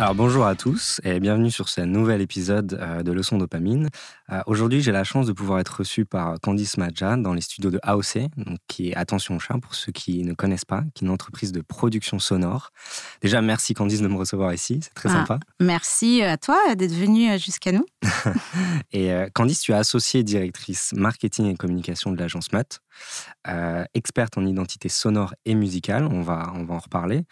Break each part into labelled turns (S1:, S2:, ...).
S1: Alors bonjour à tous et bienvenue sur ce nouvel épisode euh, de Leçon Dopamine. Euh, aujourd'hui, j'ai la chance de pouvoir être reçu par Candice Madja dans les studios de AOC, donc, qui est Attention Chat pour ceux qui ne connaissent pas, qui est une entreprise de production sonore. Déjà, merci Candice de me recevoir ici, c'est très ah, sympa.
S2: Merci à toi d'être venue jusqu'à nous.
S1: et euh, Candice, tu es associée directrice marketing et communication de l'agence MUT. Euh, experte en identité sonore et musicale, on va, on va en reparler.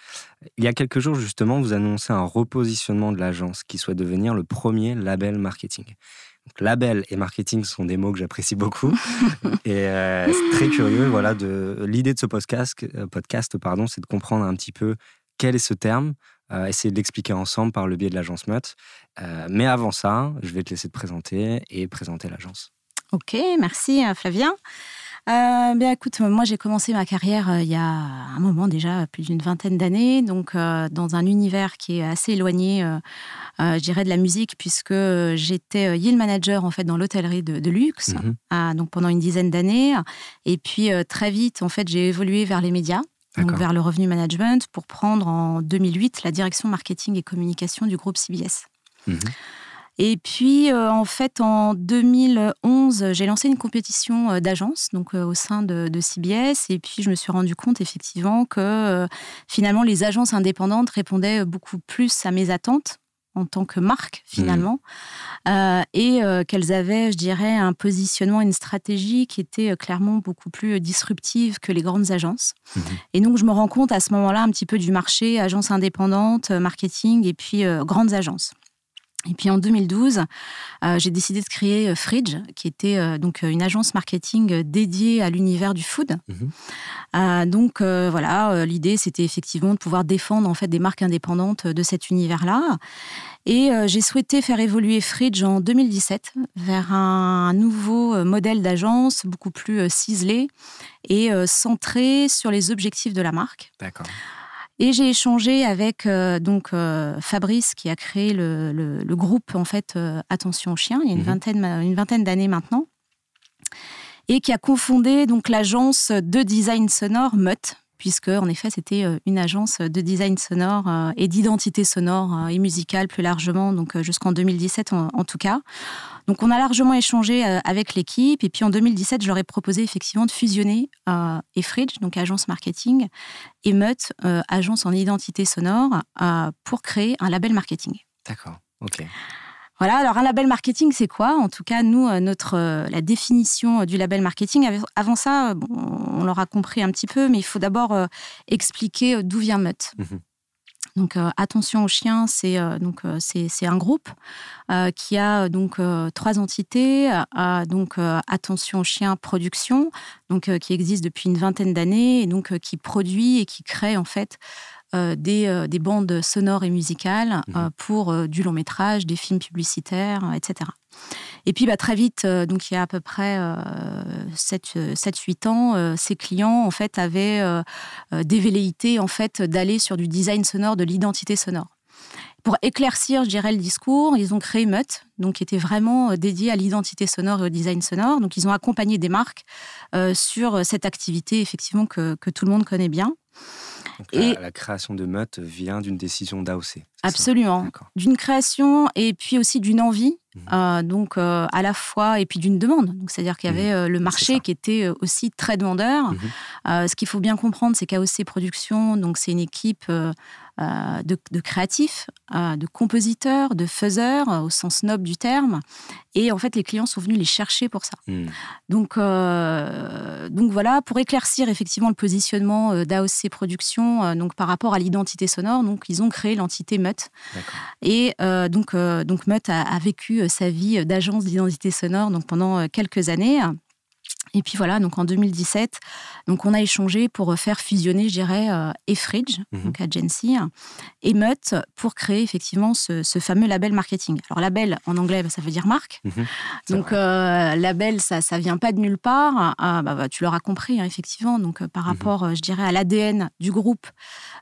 S1: Il y a quelques jours, justement, vous annoncez un repositionnement de l'agence qui souhaite devenir le premier label marketing. label et marketing sont des mots que j'apprécie beaucoup. et euh, c'est très curieux. Voilà, de, l'idée de ce podcast, euh, podcast pardon, c'est de comprendre un petit peu quel est ce terme, essayer de l'expliquer ensemble par le biais de l'agence MUT. mais avant ça, je vais te laisser te présenter et présenter l'agence.
S2: Ok, merci Flavien. Euh, bien, écoute, moi j'ai commencé ma carrière euh, il y a un moment déjà, plus d'une vingtaine d'années, donc euh, dans un univers qui est assez éloigné, je dirais, de la musique, puisque j'étais yield manager en fait dans l'hôtellerie de, luxe, mhm. donc pendant une dizaine d'années, et puis très vite en fait j'ai évolué vers les médias. Donc vers le revenu management pour prendre en 2008 la direction marketing et communication du groupe CBS. Mhm. Et puis, euh, en fait, en 2011, j'ai lancé une compétition euh, d'agence, donc euh, au sein de, CBS. Et puis, je me suis rendu compte effectivement que finalement, les agences indépendantes répondaient beaucoup plus à mes attentes en tant que marque finalement, mmh. et qu'elles avaient, je dirais, un positionnement, une stratégie qui était clairement beaucoup plus disruptive que les grandes agences. Mmh. Et donc je me rends compte à ce moment-là un petit peu du marché, agences indépendantes, marketing et puis grandes agences. Et puis en 2012, euh, j'ai décidé de créer euh, Fridge, qui était euh, donc une agence marketing dédiée à l'univers du food. Mhm. donc voilà, l'idée c'était effectivement de pouvoir défendre en fait des marques indépendantes de cet univers-là. Et j'ai souhaité faire évoluer Fridge en 2017 vers un nouveau modèle d'agence beaucoup plus ciselé et centré sur les objectifs de la marque.
S1: D'accord.
S2: Et j'ai échangé avec euh, donc euh, Fabrice qui a créé le, le, groupe en fait euh, Attention aux chiens il y a une mhm. vingtaine une vingtaine d'années maintenant et qui a confondé donc l'agence de design sonore MUT puisque en effet c'était une agence de design sonore et d'identité sonore et musicale plus largement donc jusqu'en 2017 en, tout cas donc on a largement échangé euh, avec l'équipe et puis en 2017, je leur ai proposé effectivement de fusionner euh, Efridge, donc agence marketing, et euh, agence en identité sonore, pour créer un label marketing.
S1: D'accord, ok.
S2: Voilà, alors un label marketing, c'est quoi? En tout cas, nous, notre, la définition du label marketing, avant ça, on l'aura compris un petit peu, mais il faut d'abord expliquer d'où vient Mutt. Mhm. Donc euh, attention aux chiens, c'est euh, donc euh, c'est un groupe qui a donc trois entités. donc attention aux chiens production, donc qui existe depuis une vingtaine d'années et donc qui produit et qui crée en fait des, des, bandes sonores et musicales mmh pour du long métrage, des films publicitaires, etc. Et puis bah, très vite, euh, donc il y a à peu près 7-8 euh, ans, euh, ces clients en fait avaient des velléités en fait d'aller sur du design sonore, de l'identité sonore. Pour éclaircir, je dirais, le discours, ils ont créé MUT, donc qui était vraiment dédié à l'identité sonore et au design sonore. Donc ils ont accompagné des marques sur cette activité effectivement que, que tout le monde connaît bien
S1: et la, création de Mutt vient d'une décision d'AOC.
S2: Absolument. D'une création et puis aussi d'une envie, mhm. euh, donc euh, à la fois, et puis d'une demande. C'est-à-dire qu'il y avait mhm. euh, le marché qui était aussi très demandeur. Mhm. ce qu'il faut bien comprendre, c'est qu'AOC Productions, donc c'est une équipe euh, de, créatifs, euh, de compositeurs, de faiseurs, euh, au sens noble du terme. Et en fait, les clients sont venus les chercher pour ça. Hmm. Donc, donc voilà, pour éclaircir effectivement le positionnement d'AOC Productions donc par rapport à l'identité sonore, donc ils ont créé l'entité MUT. Et donc, donc MUT a, a vécu sa vie d'agence d'identité sonore donc pendant quelques années. Et puis voilà, donc en 2017, donc on a échangé pour faire fusionner, je dirais, euh, Efridge, mhm. donc agency, et Mutt pour créer effectivement ce, fameux label marketing. Alors label en anglais, bah, ça veut dire marque. Mhm. donc euh, label, ça, ça vient pas de nulle part. Ah, bah, bah, tu l'auras compris, hein, effectivement. Donc euh, par mhm. rapport, je dirais, à l'ADN du groupe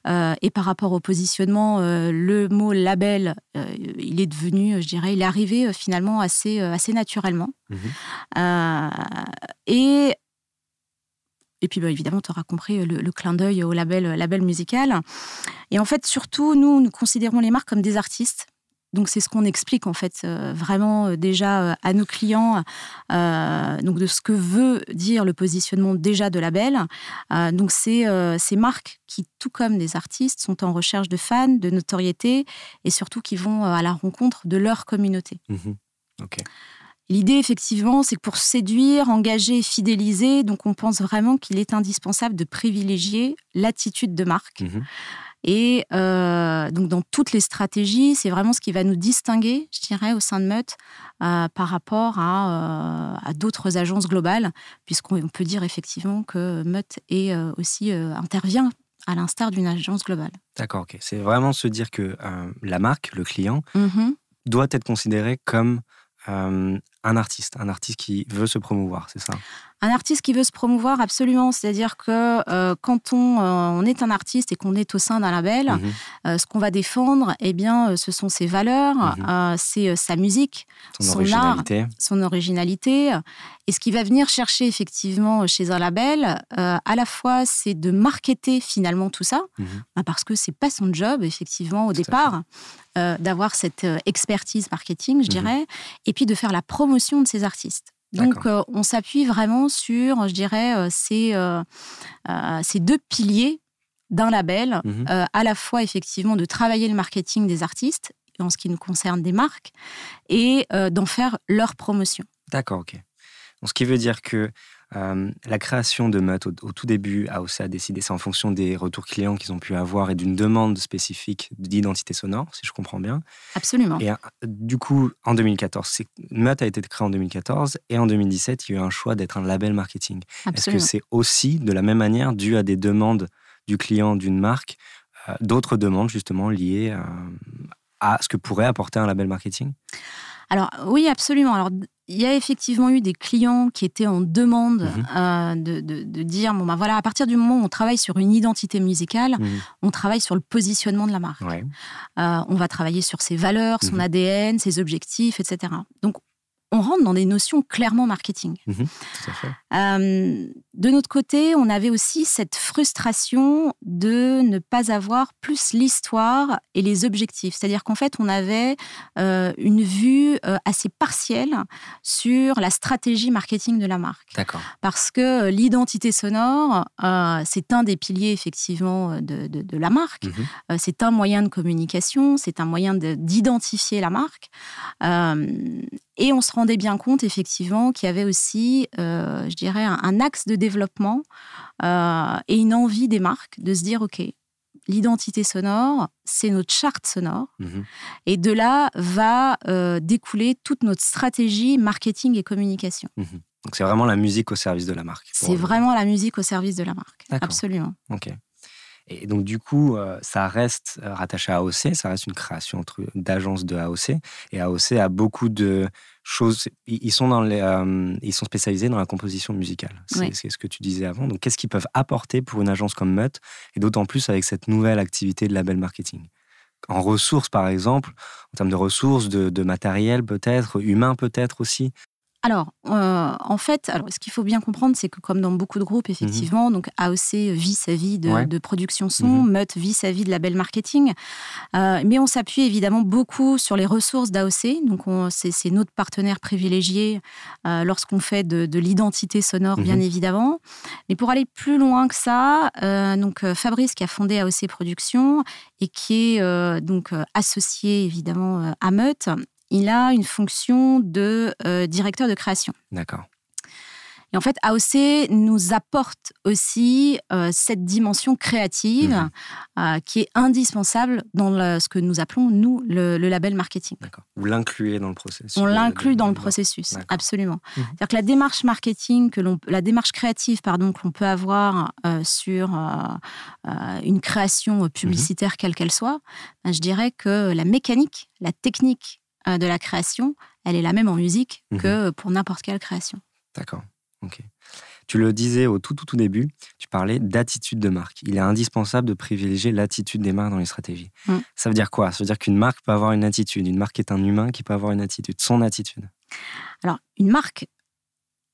S2: et par rapport au positionnement, le mot label, il est devenu, je dirais, il est arrivé finalement assez, assez naturellement. et et, puis, bah, évidemment, tu auras compris le, clin d'œil au label, label musical. Et en fait, surtout, nous, nous considérons les marques comme des artistes. Donc c'est ce qu'on explique en fait euh, vraiment euh, déjà euh, à nos clients, donc de ce que veut dire le positionnement déjà de label. donc c'est ces marques qui, tout comme des artistes, sont en recherche de fans, de notoriété et surtout qui vont à la rencontre de leur communauté.
S1: Mmh
S2: L'idée, effectivement, c'est que pour séduire, engager fidéliser, donc on pense vraiment qu'il est indispensable de privilégier l'attitude de marque. Mhm. Et euh, donc, dans toutes les stratégies, c'est vraiment ce qui va nous distinguer, je dirais, au sein de Meut euh, par rapport à, euh, d'autres agences globales, puisqu'on peut dire effectivement que Meut est aussi intervient à l'instar d'une agence globale.
S1: D'accord, ok. C'est vraiment se dire que la marque, le client,
S2: mhm.
S1: doit être considéré comme un artiste, un artiste qui veut se promouvoir, c'est ça?
S2: Un artiste qui veut se promouvoir, absolument. C'est-à-dire que euh, quand on, euh, on, est un artiste et qu'on est au sein d'un label, mhm. euh, ce qu'on va défendre, eh bien, ce sont ses valeurs, mhm. c'est sa musique, son, art, son originalité. Et ce qui va venir chercher effectivement chez un label, à la fois, c'est de marketer finalement tout ça, mhm. bah, parce que c'est pas son job, effectivement, au départ. d'avoir cette expertise marketing, je dirais, et puis de faire la promotion de ces artistes. Donc, euh, on s'appuie vraiment sur, je dirais, euh, ces, euh, ces deux piliers d'un label, mmh à la fois effectivement de travailler le marketing des artistes, en ce qui nous concerne des marques, et d'en faire leur promotion.
S1: D'accord, ok. Donc, ce qui veut dire que euh, la création de Mutt au, tout début, a décidé, c'est en fonction des retours clients qu'ils ont pu avoir et d'une demande spécifique d'identité sonore, si je comprends bien.
S2: Absolument.
S1: Et euh, du coup, en 2014, Mutt a été créé en 2014 et en 2017, il y a eu un choix d'être un label marketing. Est-ce que c'est aussi de la même manière dû à des demandes du client d'une marque, euh, d'autres demandes justement liées à ce que pourrait apporter un label marketing?
S2: Alors oui, absolument. Alors il y a effectivement eu des clients qui étaient en demande mhm. euh, de, dire bon ben voilà à partir du moment où on travaille sur une identité musicale mhm. on travaille sur le positionnement de la marque euh, on va travailler sur ses valeurs son mhm. ADN ses objectifs etc donc on rentre dans des notions clairement marketing.
S1: Mhm,
S2: euh, de notre côté, on avait aussi cette frustration de ne pas avoir plus l'histoire et les objectifs. C'est-à-dire qu'en fait, on avait euh, une vue euh, assez partielle sur la stratégie marketing de la marque.
S1: D'accord.
S2: Parce que l'identité sonore, c'est un des piliers effectivement de, la marque. Mhm. c'est un moyen de communication, c'est un moyen d'identifier la marque. Et on se rendait bien compte, effectivement, qu'il y avait aussi, euh, je dirais, un, axe de développement euh, et une envie des marques de se dire, OK, l'identité sonore, c'est notre charte sonore.
S1: Mhm.
S2: Et de là va euh, découler toute notre stratégie marketing et communication.
S1: Mhm. Donc c'est vraiment la musique au service de la marque.
S2: C'est vraiment la musique au service de la marque. Absolument.
S1: Ok. Et donc, du coup, ça reste rattaché à AOC, ça reste une création d'agence de AOC. Et AOC a beaucoup de choses. Ils sont, dans les, euh, ils sont spécialisés dans la composition musicale. C'est ce que tu disais avant. Donc, qu'est-ce qu'ils peuvent apporter pour une agence comme Mutt Et d'autant plus avec cette nouvelle activité de label marketing? En ressources, par exemple, en termes de ressources, de, de matériel peut-être, humain peut-être aussi
S2: alors, euh, en fait, alors, ce qu'il faut bien comprendre, c'est que comme dans beaucoup de groupes, effectivement, donc AOC vit sa vie de, production son, mmh. Mutt vit sa vie de label marketing, euh, mais on s'appuie évidemment beaucoup sur les ressources d'AOC. Donc, c'est notre partenaire privilégié euh, lorsqu'on fait de, l'identité sonore, bien mmh évidemment. Mais pour aller plus loin que ça, donc Fabrice qui a fondé AOC Productions et qui est donc associé évidemment à Mutt, il a une fonction de euh, directeur de création.
S1: D'accord.
S2: Et en fait, AOC nous apporte aussi euh, cette dimension créative
S1: Mhm.
S2: euh, qui est indispensable dans le- ce que nous appelons, nous, le, le label marketing.
S1: D'accord. Vous l'incluez dans le processus.
S2: On l'inclut dans le processus, absolument.
S1: Mhm.
S2: C'est-à-dire que la démarche marketing, que l'on, la démarche créative, pardon, que l'on peut avoir euh, sur une création publicitaire quelle qu'elle soit, ben, je dirais que la mécanique, la technique de la création, elle est la même en musique
S1: Mhm.
S2: que pour n'importe quelle création.
S1: D'accord. Ok. Tu le disais au tout, tout, tout début, tu parlais d'attitude de marque. Il est indispensable de privilégier l'attitude des marques dans les stratégies.
S2: Mm.
S1: Ça veut dire quoi? Ça veut dire qu'une marque peut avoir une attitude. Une marque est un humain qui peut avoir une attitude, son attitude.
S2: Alors, une marque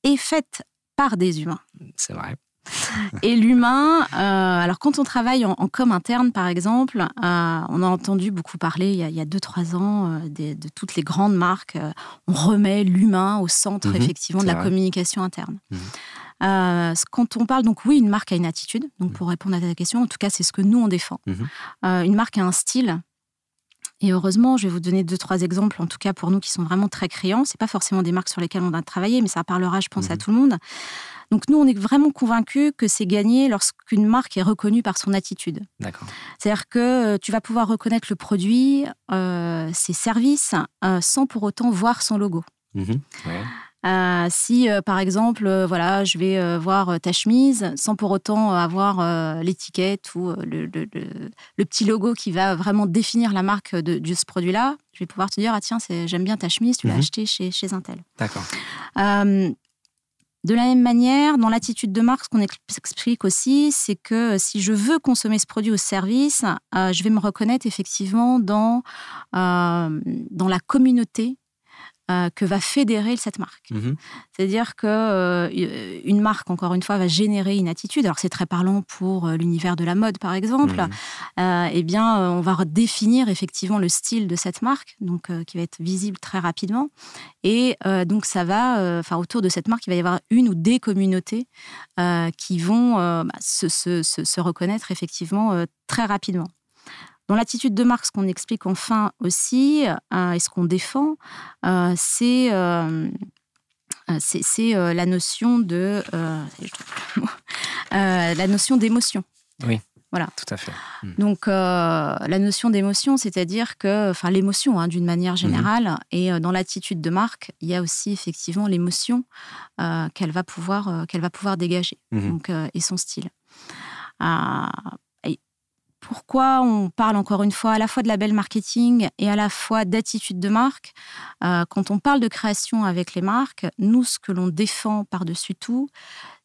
S2: est faite par des humains.
S1: C'est vrai.
S2: Et l'humain, euh, alors quand on travaille en, en com interne, par exemple, euh, on a entendu beaucoup parler il y a, il y a deux, trois ans euh, des- de toutes les grandes marques. on remet l'humain au centre,
S1: Mhm,
S2: effectivement, de la
S1: vrai.
S2: communication interne.
S1: Mhm.
S2: Euh, quand on parle, donc oui, une marque a une attitude. Donc pour répondre à ta question, en tout cas, c'est ce que nous, on défend.
S1: Mhm.
S2: Euh, une marque a un style. Et heureusement, je vais vous donner deux, trois exemples, en tout cas pour nous qui sont vraiment très créants. C'est pas forcément des marques sur lesquelles on a travaillé, mais ça parlera, je pense, à
S1: Mhm.
S2: tout le monde. Donc nous, on est vraiment convaincus que c'est gagné lorsqu'une marque est reconnue par son attitude.
S1: D'accord.
S2: C'est-à-dire que euh, tu vas pouvoir reconnaître le produit, euh, ses services, euh, sans pour autant voir son logo.
S1: Mhm. Ouais.
S2: Euh, si, euh, par exemple, euh, voilà, je vais voir ta chemise sans pour autant avoir l'étiquette ou le, le- le- le petit logo qui va vraiment définir la marque de, de ce produit-là, je vais pouvoir te dire, ah tiens, j'aime bien ta chemise, tu l'as
S1: Mhm.
S2: achetée chez, chez un tel.
S1: D'accord.
S2: De la même manière, dans l'attitude de marque, ce qu'on ex- explique aussi, c'est que si je veux consommer ce produit ou ce service, je vais me reconnaître effectivement dans, dans la communauté euh, que va fédérer cette marque.
S1: Mhm.
S2: C'est-à-dire que euh, une marque, encore une fois, va générer une attitude. Alors c'est très parlant pour euh, l'univers de la mode, par exemple.
S1: Mhm.
S2: Euh, eh bien, on va redéfinir effectivement le style de cette marque, donc qui va être visible très rapidement. Et donc, ça va, enfin, autour de cette marque, il va y avoir une ou des communautés qui vont bah, se, se- se- se reconnaître effectivement très rapidement. Dans l'attitude de ce qu'on explique enfin aussi euh, et ce qu'on défend, euh, c'est euh, c'est la notion de la notion d'émotion.
S1: Tout à fait.
S2: Donc, euh, la notion d'émotion, c'est-à-dire que, enfin, l'émotion, hein, d'une manière générale, et euh, dans l'attitude de marque, il y a aussi effectivement l'émotion euh, qu'elle va pouvoir, qu'elle va pouvoir dégager,
S1: Mhm.
S2: donc et son style. Pourquoi on parle encore une fois à la fois de label marketing et à la fois d'attitude de marque Euh, Quand on parle de création avec les marques, nous, ce que l'on défend par-dessus tout,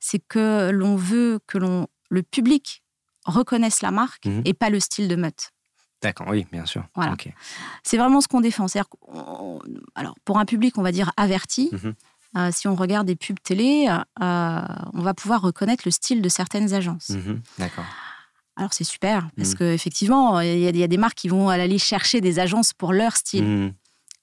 S2: c'est que l'on veut que l'on, le public reconnaisse la marque
S1: Mhm.
S2: et pas le style de meute.
S1: D'accord, oui, bien sûr.
S2: Voilà. C'est vraiment ce qu'on défend. Alors, pour un public, on va dire averti,
S1: Mhm.
S2: euh, si on regarde des pubs télé, euh, on va pouvoir reconnaître le style de certaines agences.
S1: Mhm. D'accord.
S2: Alors c'est super, parce
S1: Mhm.
S2: qu'effectivement, il y, a- il y a des marques qui vont aller chercher des agences pour leur style.
S1: Mhm.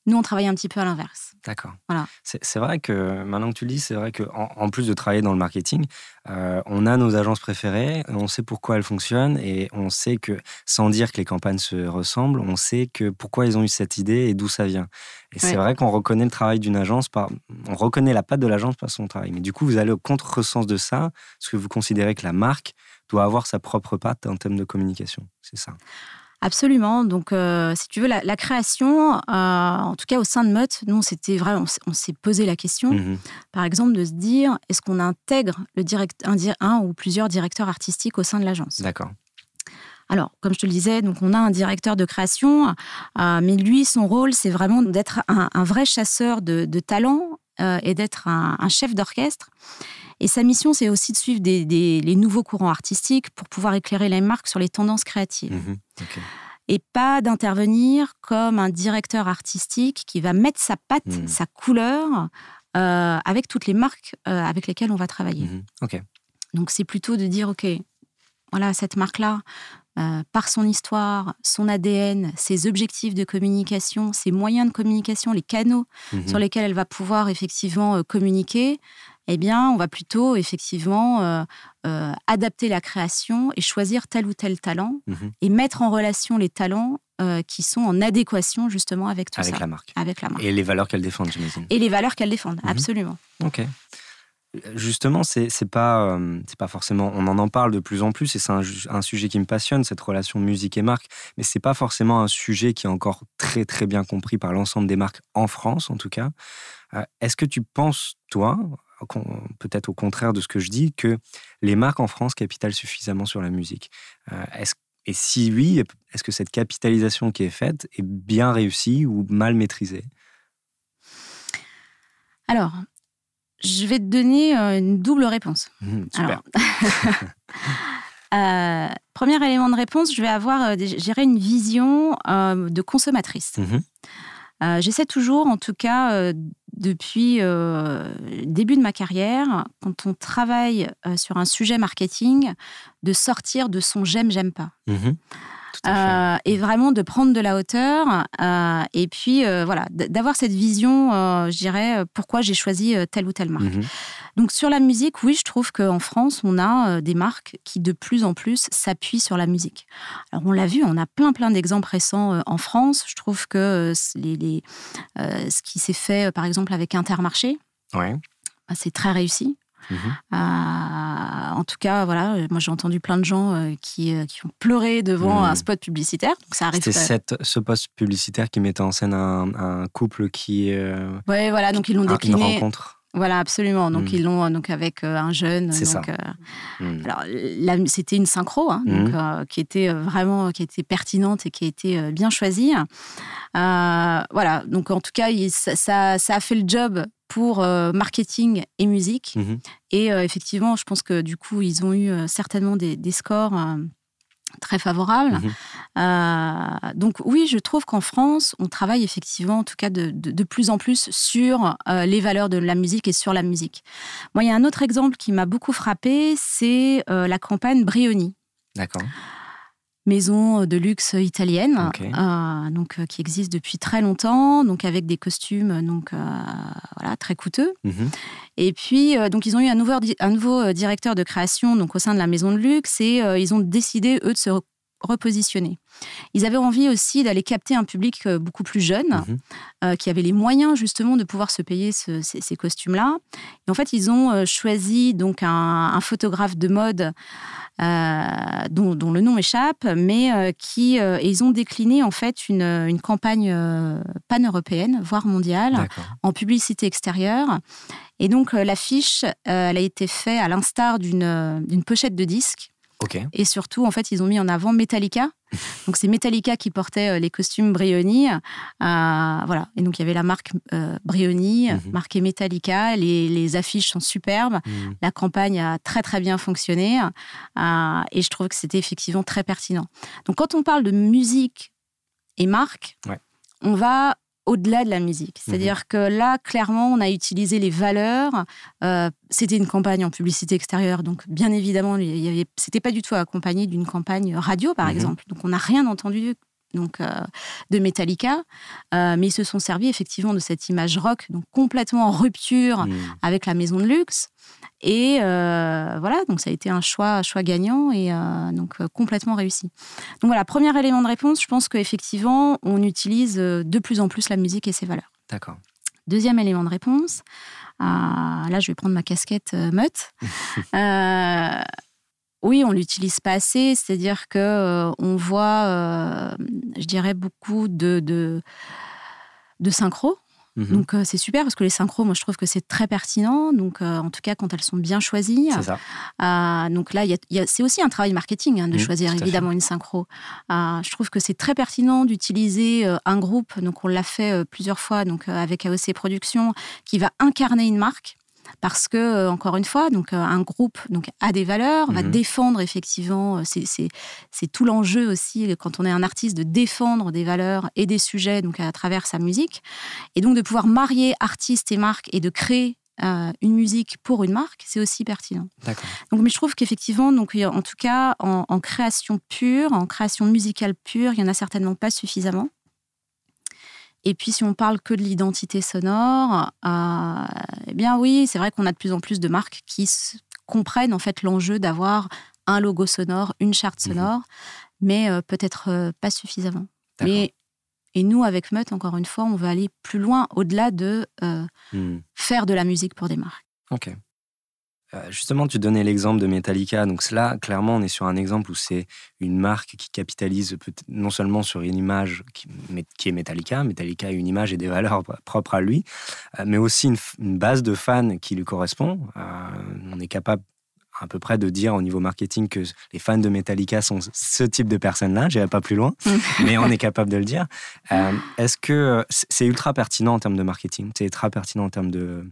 S2: Nous, on travaille un petit peu à l'inverse.
S1: D'accord.
S2: Voilà.
S1: C'est vrai que maintenant que tu le dis, c'est vrai qu'en en, plus de travailler dans le marketing, euh, on a nos agences préférées, on sait pourquoi elles fonctionnent et on sait que, sans dire que les campagnes se ressemblent, on sait que pourquoi ils ont eu cette idée et d'où ça vient. Et c'est vrai qu'on reconnaît le travail d'une agence par, on reconnaît la patte de l'agence par son travail. Mais du coup, vous allez au contre-sens de ça, parce que vous considérez que la marque doit avoir sa propre patte en termes de communication. C'est ça.
S2: Absolument. Donc, euh, si tu veux, la, la création, euh, en tout cas au sein de Meute, nous, vraiment, on s'est- posé la question,
S1: Mhm.
S2: par exemple, de se dire, est-ce qu'on intègre le direct, un, ou plusieurs directeurs artistiques au sein de l'agence?
S1: D'accord.
S2: Alors, comme je te le disais, donc on a un directeur de création, euh, mais lui, son rôle, c'est vraiment d'être un, un vrai chasseur de, de talents et d'être un, un chef d'orchestre. Et sa mission, c'est aussi de suivre des- des- les nouveaux courants artistiques pour pouvoir éclairer les marques sur les tendances créatives.
S1: Mhm.
S2: Et pas d'intervenir comme un directeur artistique qui va mettre sa patte,
S1: Mhm.
S2: sa couleur euh, avec toutes les marques euh, avec lesquelles on va travailler.
S1: Mhm.
S2: Donc c'est plutôt de dire, OK, voilà, cette marque-là, euh, par son histoire, son ADN, ses objectifs de communication, ses moyens de communication, les canaux sur lesquels elle va pouvoir effectivement euh, communiquer, eh bien, on va plutôt effectivement euh, euh, adapter la création et choisir tel ou tel talent
S1: Mhm.
S2: et mettre en relation les talents euh, qui sont en adéquation justement avec tout
S1: Avec
S2: ça,
S1: la marque.
S2: avec la marque.
S1: Et les valeurs qu'elles défendent, j'imagine.
S2: Et les valeurs qu'elle défendent,
S1: Mhm.
S2: absolument.
S1: Ok. Justement, c'est pas, c'est pas forcément. On en en parle de plus en plus et c'est un, sujet qui me passionne, cette relation musique et marque. Mais c'est pas forcément un sujet qui est encore très très bien compris par l'ensemble des marques en France, en tout cas. Est-ce que tu penses, toi, peut-être au contraire de ce que je dis, que les marques en France capitalent suffisamment sur la musique euh, Et si oui, est-ce que cette capitalisation qui est faite est bien réussie ou mal maîtrisée?
S2: Alors, je vais te donner euh, une double réponse.
S1: Mmh, super.
S2: Euh, premier élément de réponse, je vais avoir, euh, une vision de consommatrice. Mmh j'essaie toujours, en tout cas depuis le début de ma carrière, quand on travaille sur un sujet marketing, de sortir de son j'aime, j'aime pas. Mmh euh, et vraiment de prendre de la hauteur euh, et puis euh, voilà d'avoir cette vision je dirais pourquoi j'ai choisi telle ou telle marque. Mhm. donc sur la musique oui je trouve qu'en France on a des marques qui de plus en plus s'appuient sur la musique. Alors on l'a vu on a plein plein d'exemples récents en France. Je trouve que les, les ce qui s'est fait par exemple avec Intermarché
S1: ouais.
S2: Bah, c'est très réussi Mhm. Euh, en tout cas, voilà, moi j'ai entendu plein de gens euh, qui, euh, qui, ont pleuré devant mhm. un spot publicitaire.
S1: ça arrive. C'était ce poste publicitaire qui mettait en scène un, couple qui.
S2: ouais, voilà, donc ils l'ont décliné.
S1: Une rencontre.
S2: Voilà, absolument. Donc mhm. ils l'ont donc avec un jeune.
S1: C'est
S2: ça. alors c'était une synchro, hein, donc, qui était vraiment qui était pertinente et qui a été bien choisie. voilà. Donc en tout cas, ça, ça, a fait le job pour euh, marketing et musique. Mhm. Et euh, effectivement, je pense que du coup, ils ont eu euh, certainement des, scores très favorables. Mhm. donc oui, je trouve qu'en France, on travaille effectivement, en tout cas, de, de, plus en plus sur les valeurs de la musique et sur la musique. Moi, il y a un autre exemple qui m'a beaucoup frappé, c'est la campagne Brioni.
S1: D'accord
S2: maison de luxe italienne, euh, donc euh, qui existe depuis très longtemps, donc avec des costumes donc euh, voilà très coûteux. Mhm. Et puis donc ils ont eu un nouveau, un nouveau directeur de création donc au sein de la maison de luxe et ils ont décidé eux de se repositionner. Ils avaient envie aussi d'aller capter un public beaucoup plus jeune, mhm. qui avait les moyens justement de pouvoir se payer ces, costumes-là. Et en fait, ils ont choisi donc un, un photographe de mode euh, dont, le nom échappe, mais euh, qui euh, ils ont décliné en fait une, campagne pan-européenne, voire mondiale, en publicité extérieure. Et donc l'affiche, elle a été faite à l'instar d'une pochette de disque. Et surtout, en fait, ils ont mis en avant Metallica, donc c'est Metallica qui portait euh, les costumes Brioni. Euh, voilà. Et donc il y avait la marque euh, Brioni, mhm. marquée Metallica. Les, affiches sont superbes. Mhm. La campagne a très très bien fonctionné. et je trouve que c'était effectivement très pertinent. Donc quand on parle de musique et marque, on va au-delà de la musique. Mhm. C'est-à-dire que là, clairement, on a utilisé les valeurs. Euh, c'était une campagne en publicité extérieure, donc bien évidemment, il y avait, c'était pas du tout accompagné d'une campagne radio, par mhm. exemple. Donc on n'a rien entendu donc euh, de Metallica, euh, mais ils se sont servis effectivement de cette image rock, donc complètement en rupture mhm. avec la maison de luxe. Et euh, voilà, donc ça a été un choix, choix gagnant et donc complètement réussi. Donc voilà, premier élément de réponse, je pense qu'effectivement, on utilise de plus en plus la musique et ses valeurs.
S1: D'accord.
S2: Deuxième élément de réponse, là je vais prendre ma casquette meute. oui, on l'utilise pas assez, c'est-à-dire que on voit, je dirais, beaucoup de, de, de synchro Mhm. Donc euh, c'est super parce que les synchros, moi je trouve que c'est très pertinent. Donc euh, en tout cas quand elles sont bien choisies.
S1: C'est ça.
S2: Euh, donc là, c'est aussi un travail marketing hein, de mhm, choisir évidemment une synchro. je trouve que c'est très pertinent d'utiliser un groupe. Donc on l'a fait plusieurs fois donc avec AOC Productions qui va incarner une marque parce que euh, encore une fois, donc euh, un groupe donc a des valeurs, va mhm. défendre effectivement. Euh, c'est tout l'enjeu aussi quand on est un artiste de défendre des valeurs et des sujets donc à travers sa musique, et donc de pouvoir marier artiste et marque et de créer une musique pour une marque, c'est aussi pertinent. Donc, mais je trouve qu'effectivement, donc en tout cas, en, en, création pure, en création musicale pure, il y en a certainement pas suffisamment. Et puis, si on parle que de l'identité sonore, euh, eh bien oui, c'est vrai qu'on a de plus en plus de marques qui comprennent en fait l'enjeu d'avoir un logo sonore, une charte mhm. sonore, mais euh, peut-être euh, pas suffisamment. Mais, et nous, avec Mutt, encore une fois, on veut aller plus loin, au-delà de hmm. faire de la musique pour des marques.
S1: Ok. Euh, justement, tu donnais l'exemple de Metallica. Donc là, clairement, on est sur un exemple où c'est une marque qui capitalise non seulement sur une image qui, est Metallica, Metallica a une image et des valeurs propres à lui, euh, mais aussi une, base de fans qui lui correspond. on est capable à peu près de dire au niveau marketing que les fans de Metallica sont ce type de personnes-là. J'irai pas plus loin, mais on est capable de le dire. Euh, est-ce que c'est ultra pertinent en termes de marketing C'est ultra pertinent en termes de euh,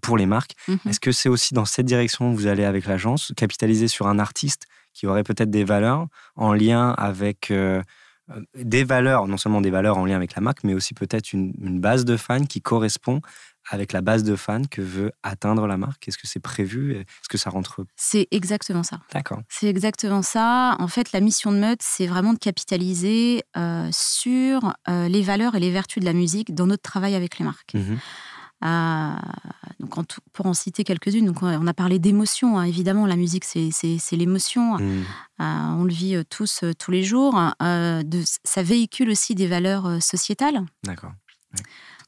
S1: pour les marques. Mhm. Est-ce que c'est aussi dans cette direction que vous allez avec l'agence, capitaliser sur un artiste qui aurait peut-être des valeurs en lien avec euh, des valeurs, non seulement des valeurs en lien avec la marque, mais aussi peut-être une, une, base de fans qui correspond avec la base de fans que veut atteindre la marque? Est-ce que c'est prévu? Est-ce que ça rentre?
S2: C'est exactement ça.
S1: D'accord.
S2: C'est exactement ça. En fait, la mission de Meute, c'est vraiment de capitaliser euh, sur euh, les valeurs et les vertus de la musique dans notre travail avec les marques. Mmh euh, donc pour en citer quelques-unes, donc on a parlé d'émotion. Hein. évidemment, la musique, c'est l'émotion. Mmh. on le vit tous tous les jours. de, ça véhicule aussi des valeurs sociétales.
S1: D'accord.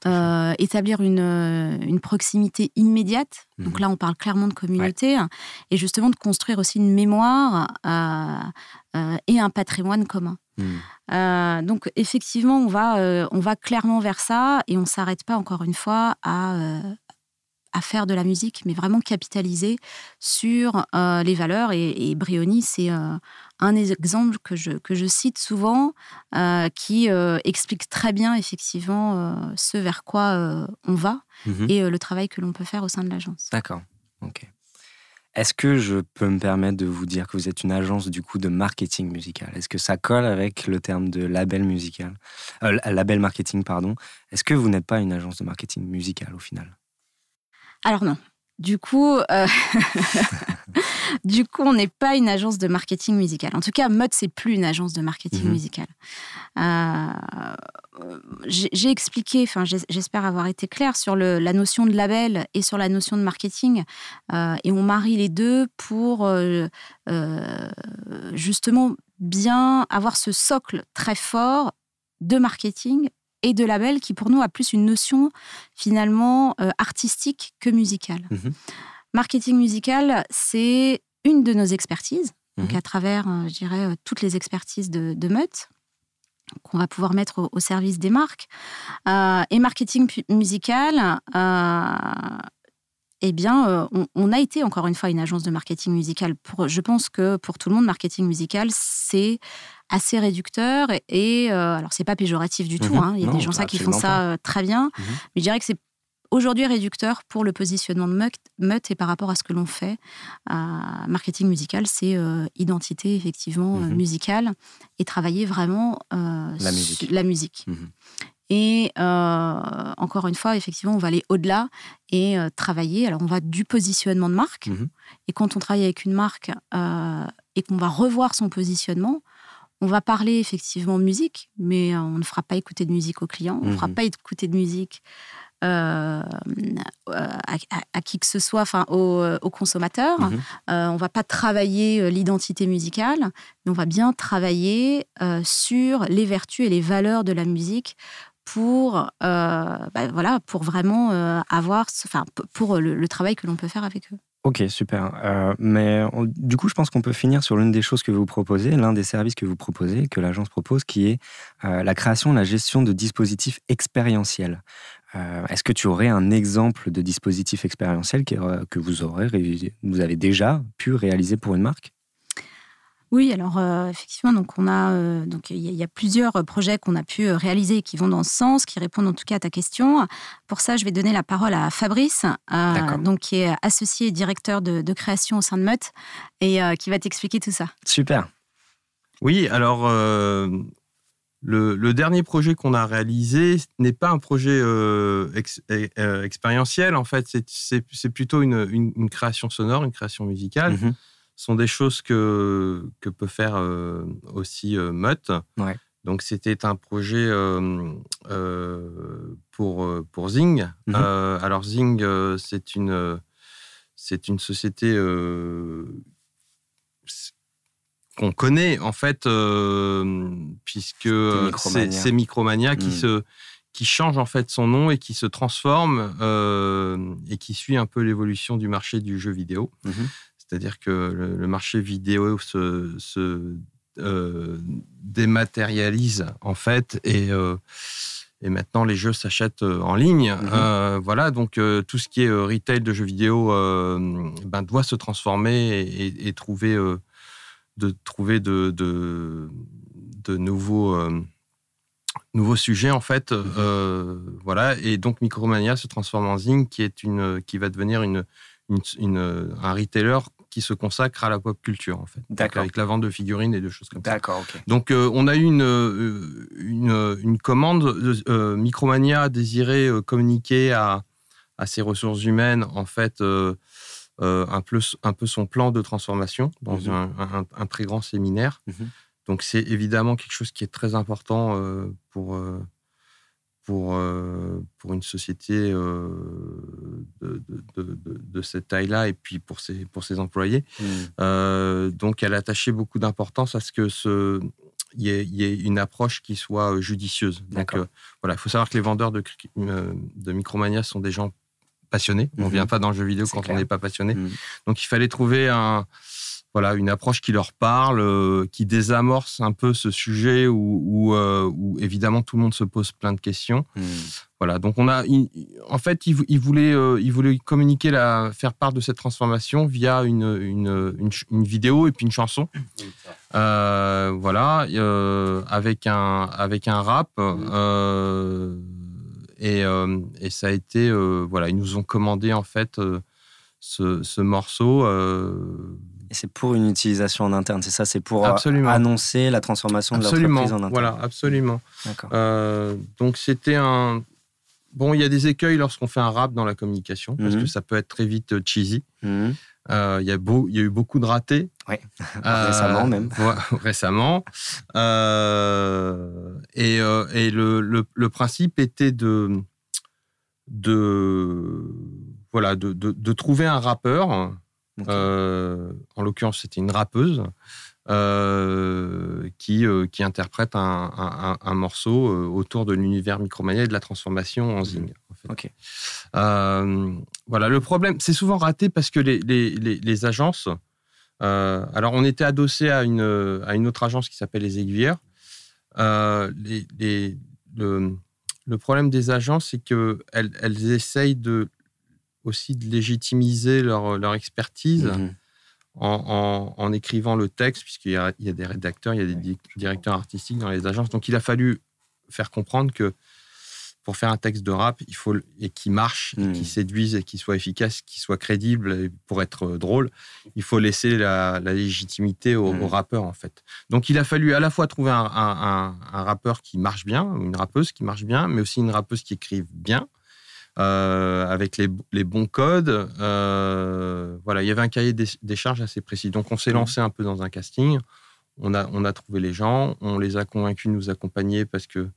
S2: Euh, établir une, euh, une, proximité immédiate. Donc mhm. là, on parle clairement de communauté. Et justement, de construire aussi une mémoire euh, et un patrimoine commun. Mhm. donc effectivement, on va, on va clairement vers ça et on ne s'arrête pas encore une fois à, à faire de la musique, mais vraiment capitaliser sur les valeurs. Et, Brioni, c'est un exemple que je, que je cite souvent, euh, qui euh, explique très bien effectivement euh, ce vers quoi on va mhm. et le travail que l'on peut faire au sein de l'agence.
S1: D'accord, ok. Est-ce que je peux me permettre de vous dire que vous êtes une agence du coup de marketing musical? Est-ce que ça colle avec le terme de label musical, label marketing pardon. Est-ce que vous n'êtes pas une agence de marketing musical au final?
S2: Alors non, du coup, euh, du coup, on n'est pas une agence de marketing musical. En tout cas, Mode, c'est plus une agence de marketing mhm. musical. Euh, j'ai expliqué, enfin, j'espère avoir été claire sur la notion de label et sur la notion de marketing, euh, et on marie les deux pour justement bien avoir ce socle très fort de marketing et de label qui pour nous a plus une notion finalement euh, artistique que musicale. Mhm. Marketing musical, c'est une de nos expertises, donc mhm. à travers, euh, je dirais, euh, toutes les expertises de, de Meut qu'on va pouvoir mettre au, service des marques. et marketing musical, eh bien, on, a été encore une fois une agence de marketing musical. Pour, je pense que pour tout le monde, marketing musical, c'est assez réducteur et, euh, alors c'est pas péjoratif du tout. Mhm. Hein. Il y a des gens ça qui font ça euh, très bien, mhm. mais je dirais que c'est aujourd'hui réducteur pour le positionnement de Mutt et par rapport à ce que l'on fait. marketing musical, c'est euh, identité effectivement mhm. musicale et travailler vraiment
S1: la musique.
S2: La musique. Et encore une fois, effectivement, on va aller au-delà et travailler. Alors, on va du positionnement de marque. Et quand on travaille avec une marque et qu'on va revoir son positionnement, on va parler effectivement musique, mais euh, on ne fera pas écouter de musique aux clients, on ne fera mhm. pas écouter de musique euh, à, qui que ce soit, enfin aux, consommateurs. Mhm. Euh, on va pas travailler l'identité musicale, mais on va bien travailler sur les vertus et les valeurs de la musique pour, bah, voilà, pour vraiment avoir, enfin, pour le travail que l'on peut faire avec eux.
S1: Ok, super. Euh, mais du coup, je pense qu'on peut finir sur l'une des choses que vous proposez, l'un des services que vous proposez, que l'agence propose, qui est euh, la création la gestion de dispositifs expérientiels. Euh, est-ce que tu aurais un exemple de dispositif expérientiel que, que vous, aurez, vous avez déjà pu réaliser pour une marque?
S2: Oui, alors euh, effectivement, donc on a euh, donc il y, a plusieurs projets qu'on a pu euh, réaliser qui vont dans ce sens, qui répondent en tout cas à ta question. Pour ça, je vais donner la parole à Fabrice, donc qui est associé et directeur de, création au sein de Meut et qui va t'expliquer tout ça.
S1: Super.
S3: Oui, alors le, dernier projet qu'on a réalisé n'est pas un projet expérientiel, en fait, c'est plutôt une, création sonore, une création musicale. Mm-hmm sont des choses que, que peut faire euh, aussi euh, Mutt. Donc, c'était un projet euh, pour, pour Zing. Mhm. alors, Zing, c'est une, c'est une société qu'on connaît, en fait, puisque c'est Micromania qui, mhm. se, qui change en fait son nom et qui se transforme et qui suit un peu l'évolution du marché du jeu vidéo. Mhm. C'est-à-dire que le, marché vidéo se, dématérialise en fait et et maintenant, les jeux s'achètent euh, en ligne. Euh, voilà, donc euh, tout ce qui est retail de jeux vidéo ben, doit se transformer et, trouver, de, trouver de, de, nouveaux, nouveaux sujets, en fait. Mhm. voilà, et donc Micromania se transforme en Zing, qui, est une, qui va devenir une, une, un retailer qui se consacre à la pop culture, en fait. Avec la vente de figurines et de choses comme ça.
S1: D'accord, ok.
S3: Donc, euh, on a eu une, euh, une, une commande. Euh, Micromania désirait communiquer à, à ses ressources humaines, en fait, un, peu, un peu son plan de transformation dans mhm. un, un, très grand séminaire. Mhm. Donc, c'est évidemment quelque chose qui est très important pour pour, euh, pour une société euh, de, de, de, cette taille-là et puis pour ses, pour ses employés. Mmh. Euh, donc, elle attachait beaucoup d'importance à ce que ce, il y, ait, y, ait, une approche qui soit judicieuse. Donc, voilà, il faut savoir que les vendeurs de, de Micromania sont des gens passionnés. On ne mmh. vient pas dans le jeu vidéo quand on n'est pas passionné. Mmh. Donc, il fallait trouver un, voilà, une approche qui leur parle, euh, qui désamorce un peu ce sujet où, euh, où, évidemment tout le monde se pose plein de questions. Hmm. Voilà, donc on a, en fait, ils, il voulaient, euh, il voulait communiquer, la, faire part de cette transformation via une, une, une, vidéo et puis une chanson. voilà, avec un, avec un rap. Et, et, ça a été, voilà, ils nous ont commandé en fait ce, ce morceau
S1: c'est pour une utilisation en interne, c'est ça C'est pour euh, annoncer la transformation de l'entreprise en interne
S3: Voilà, absolument. Euh, donc c'était un... Bon, il y a des écueils lorsqu'on fait un rap dans la communication, parce mhm. que ça peut être très vite euh, cheesy. Mhm. il, y a y eu beaucoup de ratés.
S1: Oui, récemment même.
S3: récemment. et, et le, le, le, principe était de, de, voilà, de, de, de trouver un rappeur euh, en l'occurrence, c'était une rappeuse euh, qui, euh, qui interprète un, un, morceau autour de l'univers Micromania et de la transformation en Zing. voilà, le problème, c'est souvent raté parce que les, les, les, agences. alors, on était adossé à une, à une autre agence qui s'appelle Les Aiguillères. les, le, le, problème des agences, c'est qu'elles elles essayent de aussi de légitimiser leur, leur expertise mhm. en, en, écrivant le texte, puisqu'il y, a, il y a des rédacteurs, il y a des directeurs artistiques dans les agences. Donc il a fallu faire comprendre que pour faire un texte de rap, il faut et qui marche, et qui mhm. séduise, et qui soit efficace, qui soit crédible pour être euh, drôle, il faut laisser la, légitimité au, mhm. rappeur en fait. Donc il a fallu à la fois trouver un, un, un, rappeur qui marche bien, une rappeuse qui marche bien, mais aussi une rappeuse qui écrive bien, avec les, les, bons codes. Euh, voilà, il y avait un cahier des, charges assez précis. Donc, on s'est mmh. lancé un peu dans un casting. On a, on a trouvé les gens, on les a convaincus de nous accompagner parce que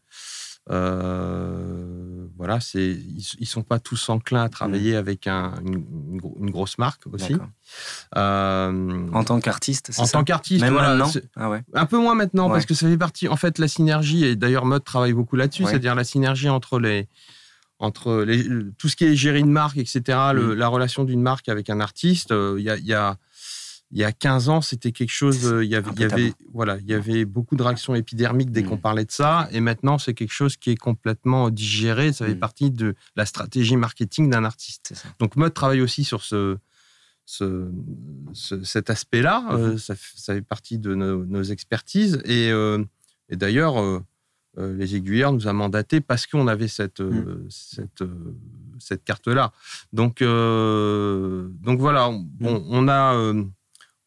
S3: euh, voilà, c'est ils, ne sont pas tous enclins à travailler mmh. avec un, une, grosse marque aussi.
S1: en tant qu'artiste,
S3: En tant qu'artiste,
S1: voilà,
S3: ah ouais. Un peu moins maintenant parce que ça fait partie. En fait, la synergie et d'ailleurs Mode travaille beaucoup là-dessus, c'est-à-dire la synergie entre les entre les, tout ce qui est gérer une marque, etc., mm. la relation d'une marque avec un artiste, euh, il y, a, y, a, y, a, 15 ans, c'était quelque chose. Euh, il y avait, y avait, voilà, il y avait beaucoup de réactions épidermiques dès mm. qu'on parlait de ça. Et maintenant, c'est quelque chose qui est complètement digéré. Ça fait mm. partie de la stratégie marketing d'un artiste. Donc, Mode travaille aussi sur ce, ce, cet aspect-là. Euh, ça, fait partie de nos, expertises. Et, et d'ailleurs, euh, les aiguilleurs nous a mandaté parce qu'on avait cette, euh, mm. cette, euh, cette carte-là. Donc, donc voilà, on, mm. on a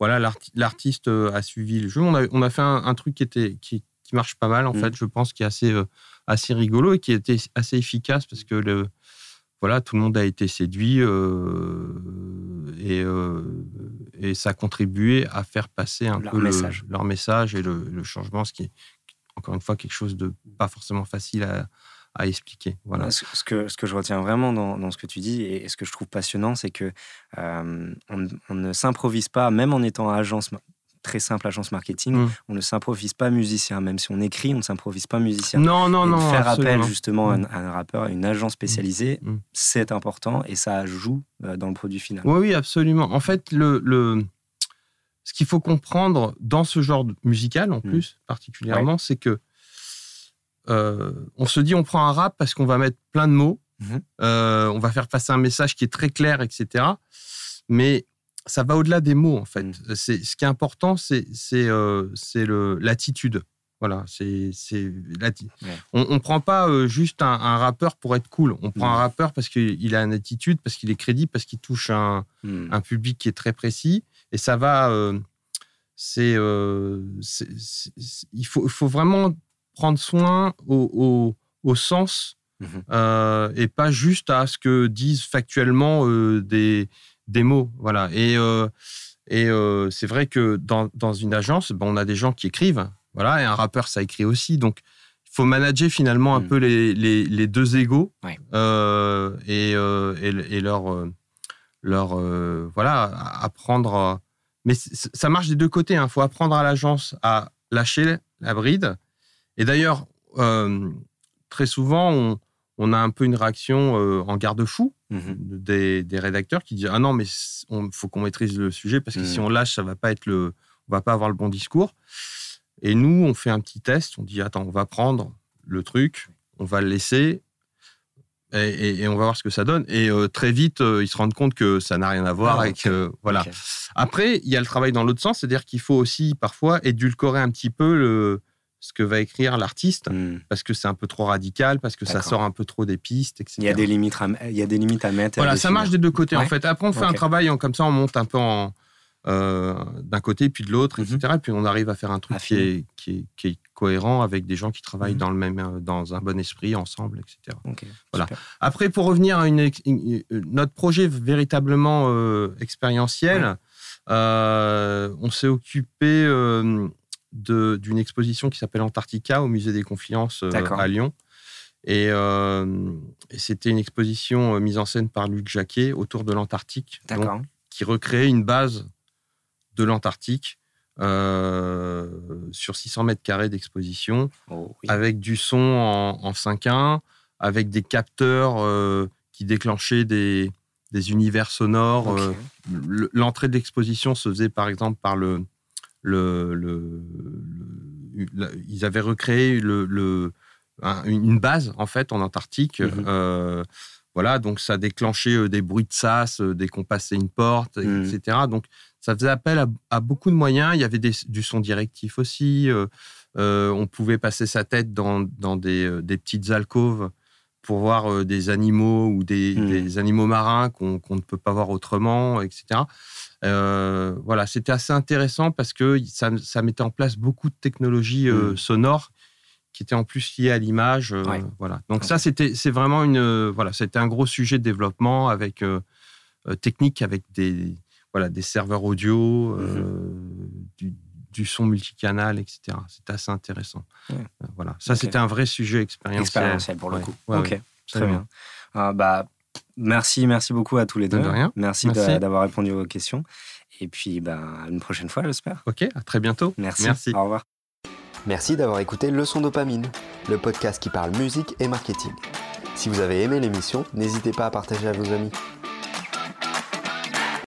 S3: voilà, l'artiste a suivi le jeu. On a, on a fait un, truc qui, était, qui, qui, marche pas mal, en mm. fait, je pense, qui est assez, assez rigolo et qui était assez efficace parce que le, voilà, tout le monde a été séduit et, et ça a contribué à faire passer un peu message. leur message et le, le, changement, ce qui est, encore une fois, quelque chose de pas forcément facile à, à expliquer. Voilà.
S1: Ce, que, ce que je retiens vraiment dans, dans, ce que tu dis et, ce que je trouve passionnant, c'est que euh, on, ne s'improvise pas, même en étant agence très simple agence marketing. Mm. On ne s'improvise pas musicien, même si on écrit, on ne s'improvise pas musicien.
S3: Non, non, non.
S1: Faire appel justement à, un, rappeur, à une agence spécialisée, c'est important et ça joue dans le produit final.
S3: Oui, oui, absolument. En fait, le, le... ce qu'il faut comprendre dans ce genre musical, en plus, particulièrement, c'est que on se dit on prend un rap parce qu'on va mettre plein de mots Mhm. Euh, on va faire passer un message qui est très clair, etc. Mais ça va au-delà des mots, en fait. Mhm. C'est, ce qui est important, c'est, c'est, euh, l'attitude. Voilà, c'est, on ne prend pas euh, juste un, rappeur pour être cool. On prend un rappeur parce qu'il a une attitude, parce qu'il est crédible, parce qu'il touche un, un, public qui est très précis. Et ça va. c'est, il, faut, faut vraiment prendre soin au, au sens Mhm. Euh, et pas juste à ce que disent factuellement euh, des, des mots. Voilà. Et, euh, et c'est vrai que dans, dans une agence, ben, on a des gens qui écrivent. Voilà, et un rappeur, ça écrit aussi. Donc, il faut manager finalement un mhm. peu les, les, les, deux égaux et, et, leur, leur voilà, apprendre. Mais ça marche des deux côtés. Il hein. faut apprendre à l'agence à lâcher la bride. Et d'ailleurs, très souvent, on, on a un peu une réaction euh, en garde-fou mhm. des, rédacteurs qui disent ah non mais il faut qu'on maîtrise le sujet parce que si mhm. on lâche ça va pas être le on va pas avoir le bon discours et nous on fait un petit test on dit attends on va prendre le truc on va le laisser et, on va voir ce que ça donne et euh, très vite euh, ils se rendent compte que ça n'a rien à voir ah, avec voilà après il y a le travail dans l'autre sens c'est-à-dire qu'il faut aussi parfois édulcorer un petit peu le ce que va écrire l'artiste hmm. parce que c'est un peu trop radical, parce que ça sort un peu trop des pistes, etc.
S1: Il y a des limites à, il y a des limites à mettre.
S3: Voilà, ça marche des deux côtés en fait. Après, on fait un travail comme ça, on monte un peu euh, d'un côté puis de l'autre, etc. Et mhm. puis on arrive à faire un truc qui est, qui est, cohérent avec des gens qui travaillent mhm. dans le même, euh, dans un bon esprit ensemble, etc. voilà. Après, pour revenir à une, notre projet véritablement euh, expérientiel, on s'est occupé d'une exposition qui s'appelle Antarctica au musée des Confiances euh, à Lyon. Euh, et, c'était une exposition euh, mise en scène par Luc Jacquet autour de l'Antarctique, qui recréait une base de l'Antarctique sur 600 mètres carrés d'exposition, oh, avec du son en, 5.1, avec des capteurs qui déclenchaient des, univers sonores. L'entrée de l'exposition se faisait par exemple par le, le, ils avaient recréé le, une base en fait en Antarctique. Mhm. Euh, voilà, donc ça déclenchait euh, des bruits de sas euh, dès qu'on passait une porte, etc. Donc ça faisait appel à, beaucoup de moyens. Il y avait du son directif aussi. on pouvait passer sa tête dans, dans des, petites alcôves pour voir des animaux ou des, mhm. animaux marins qu'on ne peut pas voir autrement, etc. Euh, voilà, c'était assez intéressant parce que ça, mettait en place beaucoup de technologies euh, mmh. sonores qui étaient en plus liées à l'image. Euh, voilà. Donc ça, c'était, c'est vraiment une, voilà, c'était un gros sujet de développement avec technique, avec des, voilà, des serveurs audio, mmh. du, son multicanal, etc. C'était assez intéressant. voilà, ça c'était un vrai sujet expérientiel.
S1: Expérientiel pour le coup. ok, très bien. Ah, bah, Merci, merci beaucoup à tous les deux. Merci, d'avoir répondu aux questions. Et puis, ben, une prochaine fois, j'espère.
S3: Ok, à très bientôt.
S1: Merci. merci. Au revoir.
S4: Merci d'avoir écouté Leçon Dopamine, le podcast qui parle musique et marketing. Si vous avez aimé l'émission, n'hésitez pas à partager à vos amis.